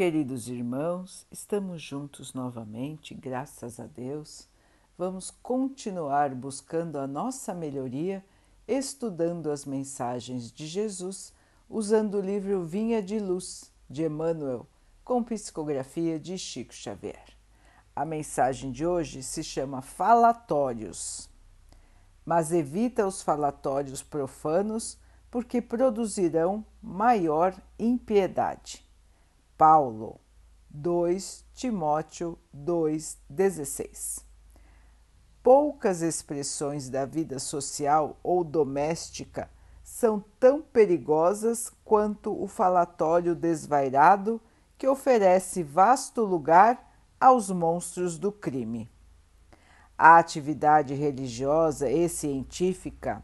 Queridos irmãos, estamos juntos novamente, graças a Deus. Vamos continuar buscando a nossa melhoria, estudando as mensagens de Jesus, usando o livro Vinha de Luz, de Emmanuel, com psicografia de Chico Xavier. A mensagem de hoje se chama Falatórios. Mas evita os falatórios profanos, porque produzirão maior impiedade. Paulo, 2 Timóteo 2,16. Poucas expressões da vida social ou doméstica são tão perigosas quanto o falatório desvairado que oferece vasto lugar aos monstros do crime. A atividade religiosa e científica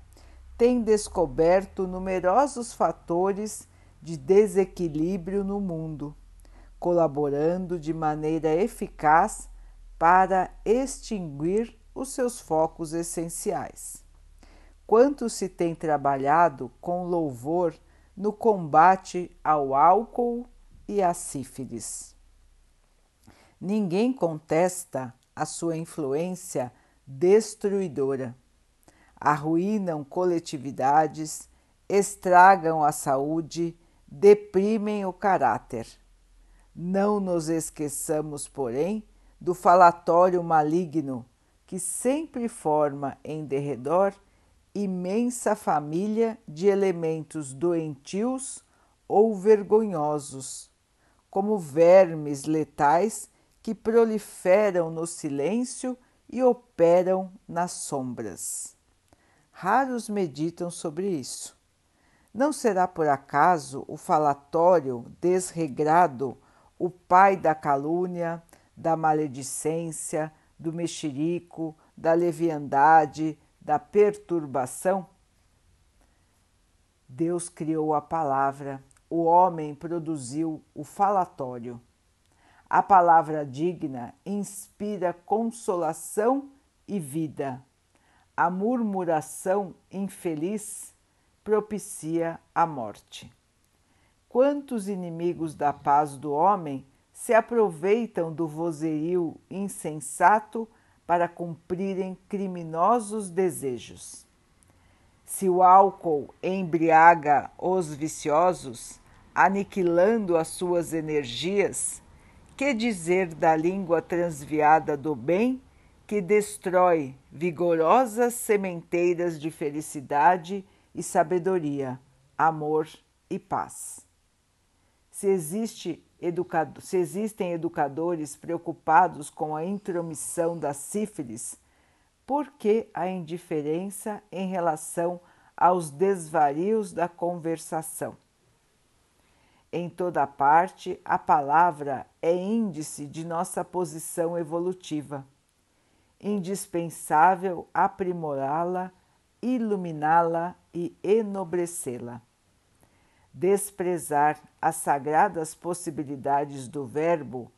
tem descoberto numerosos fatores de desequilíbrio no mundo colaborando de maneira eficaz para extinguir os seus focos essenciais. Quanto se tem trabalhado com louvor no combate ao álcool e à sífilis. Ninguém contesta a sua influência destruidora. Arruinam coletividades, estragam a saúde, deprimem o caráter não nos esqueçamos, porém, do falatório maligno que sempre forma em derredor imensa família de elementos doentios ou vergonhosos, como vermes letais que proliferam no silêncio e operam nas sombras. Raros meditam sobre isso. Não será por acaso o falatório desregrado o pai da calúnia, da maledicência, do mexerico, da leviandade, da perturbação? Deus criou a palavra, o homem produziu o falatório. A palavra digna inspira consolação e vida. A murmuração infeliz propicia a morte. Quantos inimigos da paz do homem se aproveitam do vozerio insensato para cumprirem criminosos desejos? Se o álcool embriaga os viciosos, aniquilando as suas energias, que dizer da língua transviada do bem que destrói vigorosas sementeiras de felicidade e sabedoria, amor e paz? Se, existe educado, se existem educadores preocupados com a intromissão da sífilis, por que a indiferença em relação aos desvarios da conversação? Em toda parte, a palavra é índice de nossa posição evolutiva. Indispensável aprimorá-la, iluminá-la e enobrecê-la desprezar as sagradas possibilidades do Verbo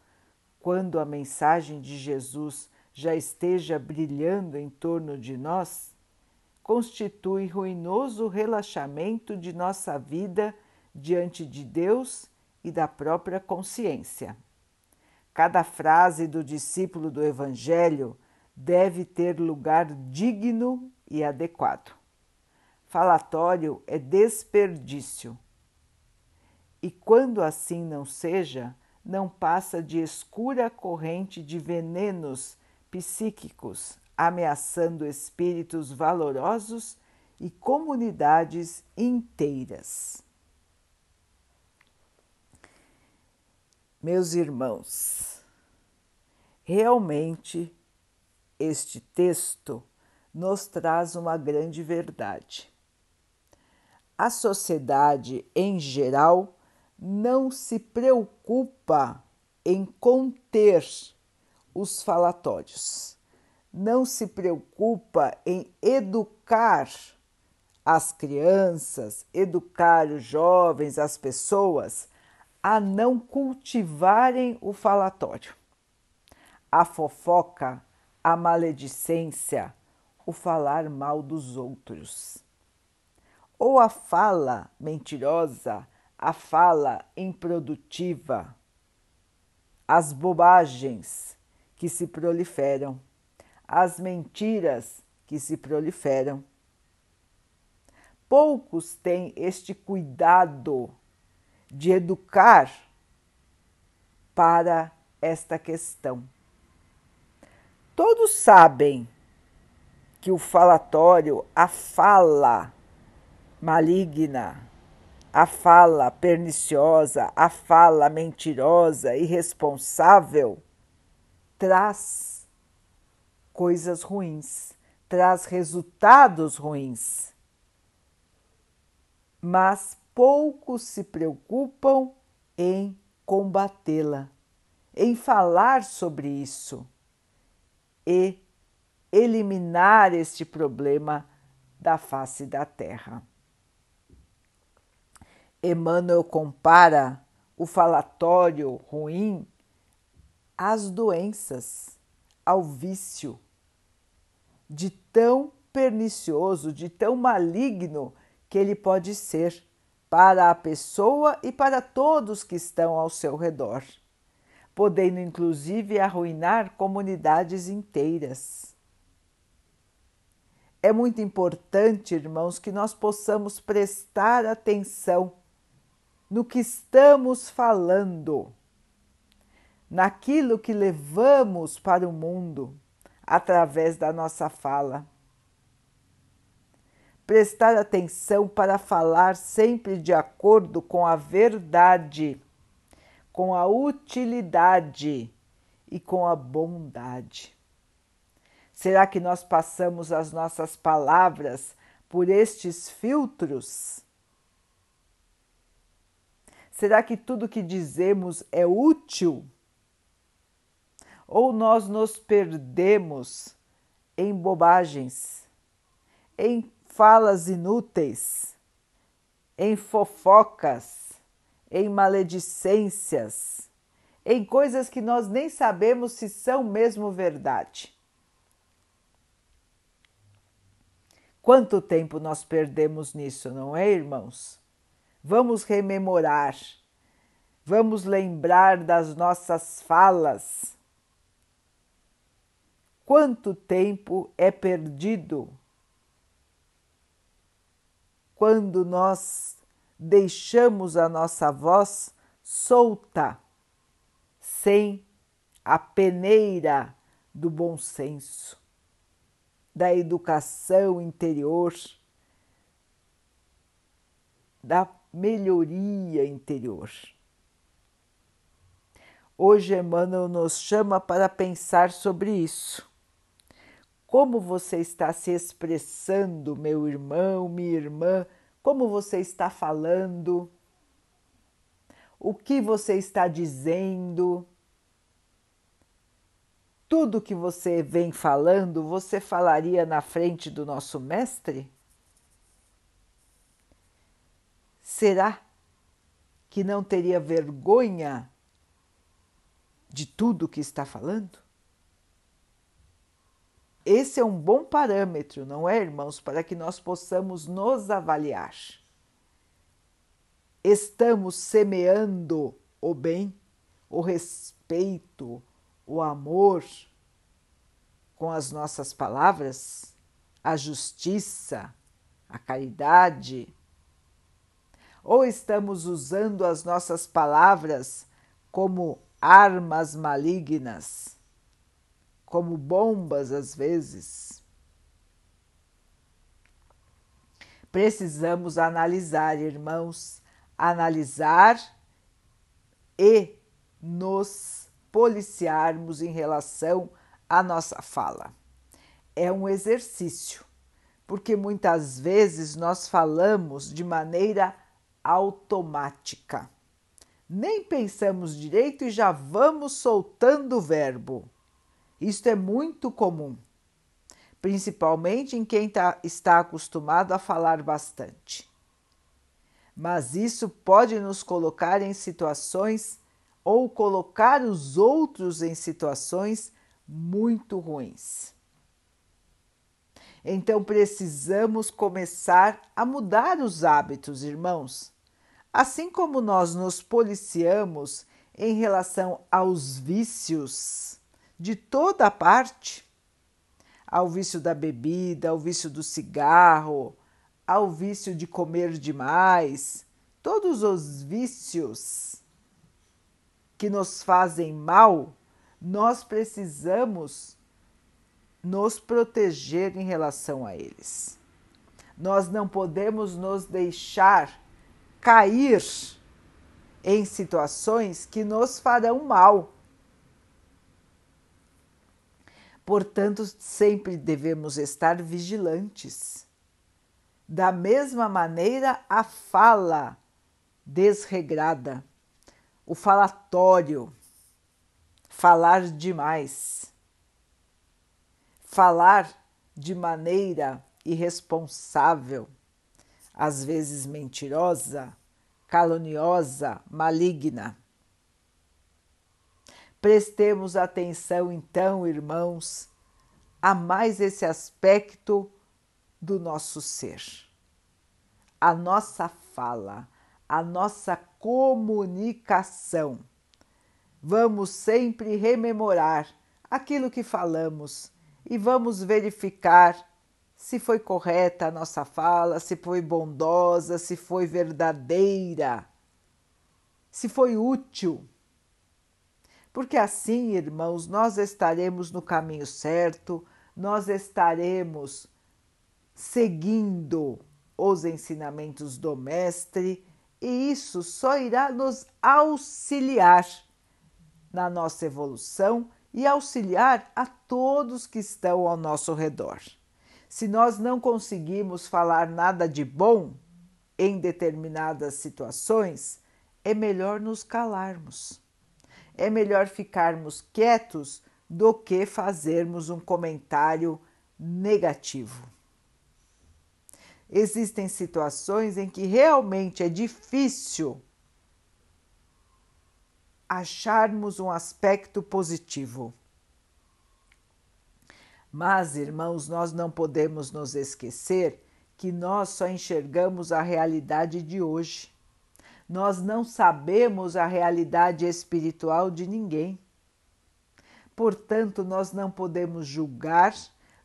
quando a mensagem de Jesus já esteja brilhando em torno de nós, constitui ruinoso relaxamento de nossa vida diante de Deus e da própria consciência. Cada frase do discípulo do Evangelho deve ter lugar digno e adequado. Falatório é desperdício e quando assim não seja, não passa de escura corrente de venenos psíquicos, ameaçando espíritos valorosos e comunidades inteiras. Meus irmãos, realmente este texto nos traz uma grande verdade. A sociedade em geral não se preocupa em conter os falatórios, não se preocupa em educar as crianças, educar os jovens, as pessoas a não cultivarem o falatório. A fofoca, a maledicência, o falar mal dos outros. Ou a fala mentirosa, a fala improdutiva, as bobagens que se proliferam, as mentiras que se proliferam. Poucos têm este cuidado de educar para esta questão. Todos sabem que o falatório, a fala maligna, a fala perniciosa, a fala mentirosa, irresponsável, traz coisas ruins, traz resultados ruins. Mas poucos se preocupam em combatê-la, em falar sobre isso e eliminar este problema da face da Terra. Emmanuel compara o falatório ruim às doenças, ao vício, de tão pernicioso, de tão maligno que ele pode ser para a pessoa e para todos que estão ao seu redor podendo inclusive arruinar comunidades inteiras. É muito importante, irmãos, que nós possamos prestar atenção no que estamos falando, naquilo que levamos para o mundo através da nossa fala. Prestar atenção para falar sempre de acordo com a verdade com a utilidade e com a bondade. Será que nós passamos as nossas palavras por estes filtros? Será que tudo que dizemos é útil? Ou nós nos perdemos em bobagens, em falas inúteis, em fofocas, em maledicências, em coisas que nós nem sabemos se são mesmo verdade. Quanto tempo nós perdemos nisso, não é, irmãos? Vamos rememorar, vamos lembrar das nossas falas. Quanto tempo é perdido quando nós deixamos a nossa voz solta, sem a peneira do bom senso, da educação interior, da melhoria interior. Hoje Emmanuel nos chama para pensar sobre isso. Como você está se expressando, meu irmão, minha irmã, como você está falando, o que você está dizendo. Tudo que você vem falando, você falaria na frente do nosso mestre? Será que não teria vergonha de tudo que está falando? Esse é um bom parâmetro, não é, irmãos, para que nós possamos nos avaliar. Estamos semeando o bem, o respeito, o amor com as nossas palavras, a justiça, a caridade? Ou estamos usando as nossas palavras como armas malignas? como bombas às vezes. Precisamos analisar, irmãos, analisar e nos policiarmos em relação à nossa fala. É um exercício, porque muitas vezes nós falamos de maneira automática. Nem pensamos direito e já vamos soltando o verbo. Isto é muito comum, principalmente em quem tá, está acostumado a falar bastante. Mas isso pode nos colocar em situações ou colocar os outros em situações muito ruins. Então precisamos começar a mudar os hábitos, irmãos. Assim como nós nos policiamos em relação aos vícios de toda parte, ao vício da bebida, ao vício do cigarro, ao vício de comer demais, todos os vícios que nos fazem mal, nós precisamos nos proteger em relação a eles. Nós não podemos nos deixar cair em situações que nos farão mal. Portanto, sempre devemos estar vigilantes. Da mesma maneira, a fala desregrada, o falatório, falar demais, falar de maneira irresponsável, às vezes mentirosa, caluniosa, maligna. Prestemos atenção, então, irmãos, a mais esse aspecto do nosso ser. A nossa fala, a nossa comunicação. Vamos sempre rememorar aquilo que falamos e vamos verificar se foi correta a nossa fala, se foi bondosa, se foi verdadeira, se foi útil. Porque assim, irmãos, nós estaremos no caminho certo, nós estaremos seguindo os ensinamentos do Mestre e isso só irá nos auxiliar na nossa evolução e auxiliar a todos que estão ao nosso redor. Se nós não conseguimos falar nada de bom em determinadas situações, é melhor nos calarmos. É melhor ficarmos quietos do que fazermos um comentário negativo. Existem situações em que realmente é difícil acharmos um aspecto positivo. Mas, irmãos, nós não podemos nos esquecer que nós só enxergamos a realidade de hoje. Nós não sabemos a realidade espiritual de ninguém. Portanto, nós não podemos julgar,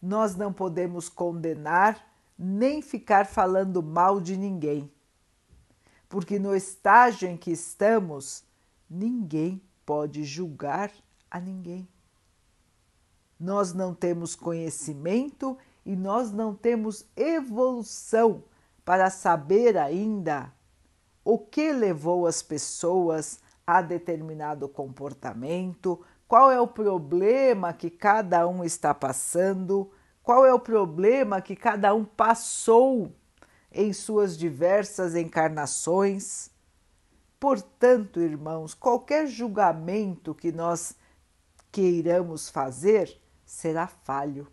nós não podemos condenar, nem ficar falando mal de ninguém. Porque no estágio em que estamos, ninguém pode julgar a ninguém nós não temos conhecimento e nós não temos evolução para saber ainda o que levou as pessoas a determinado comportamento, qual é o problema que cada um está passando, qual é o problema que cada um passou em suas diversas encarnações. Portanto, irmãos, qualquer julgamento que nós queiramos fazer, será falho.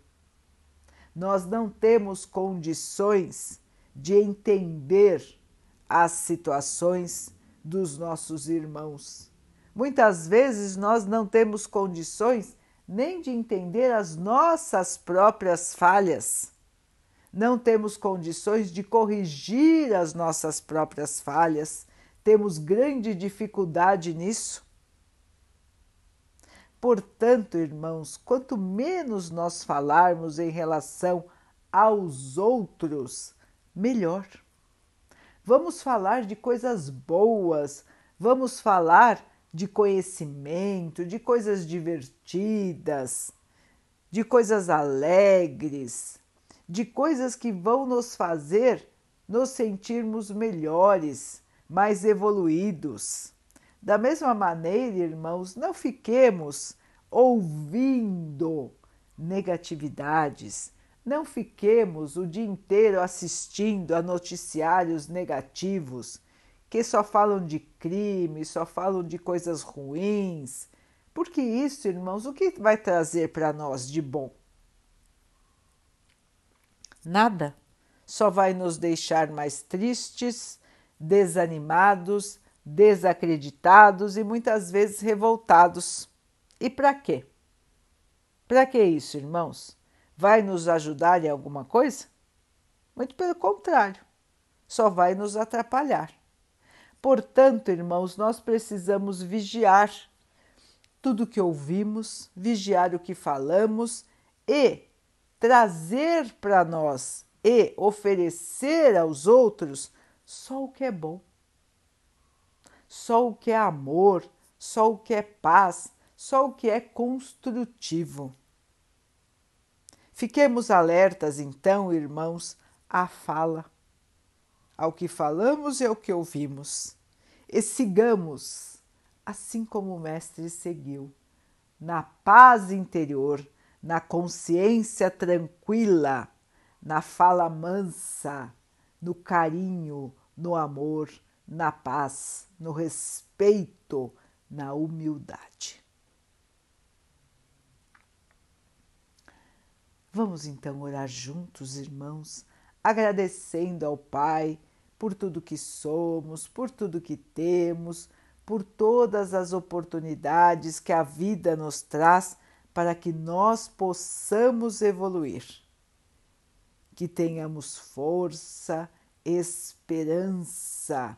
Nós não temos condições de entender as situações dos nossos irmãos. Muitas vezes nós não temos condições nem de entender as nossas próprias falhas. Não temos condições de corrigir as nossas próprias falhas. Temos grande dificuldade nisso. Portanto, irmãos, quanto menos nós falarmos em relação aos outros, melhor. Vamos falar de coisas boas, vamos falar de conhecimento, de coisas divertidas, de coisas alegres, de coisas que vão nos fazer nos sentirmos melhores, mais evoluídos. Da mesma maneira, irmãos, não fiquemos ouvindo negatividades, não fiquemos o dia inteiro assistindo a noticiários negativos que só falam de crime, só falam de coisas ruins. Porque isso, irmãos, o que vai trazer para nós de bom? Nada. Só vai nos deixar mais tristes, desanimados desacreditados e muitas vezes revoltados. E para quê? Para que isso, irmãos? Vai nos ajudar em alguma coisa? Muito pelo contrário, só vai nos atrapalhar. Portanto, irmãos, nós precisamos vigiar tudo que ouvimos, vigiar o que falamos e trazer para nós e oferecer aos outros só o que é bom, só o que é amor, só o que é paz, só o que é construtivo. Fiquemos alertas, então, irmãos, à fala, ao que falamos e ao que ouvimos, e sigamos, assim como o Mestre seguiu, na paz interior, na consciência tranquila, na fala mansa, no carinho, no amor, na paz, no respeito, na humildade. Vamos então orar juntos, irmãos, agradecendo ao Pai por tudo que somos, por tudo que temos, por todas as oportunidades que a vida nos traz para que nós possamos evoluir. Que tenhamos força, esperança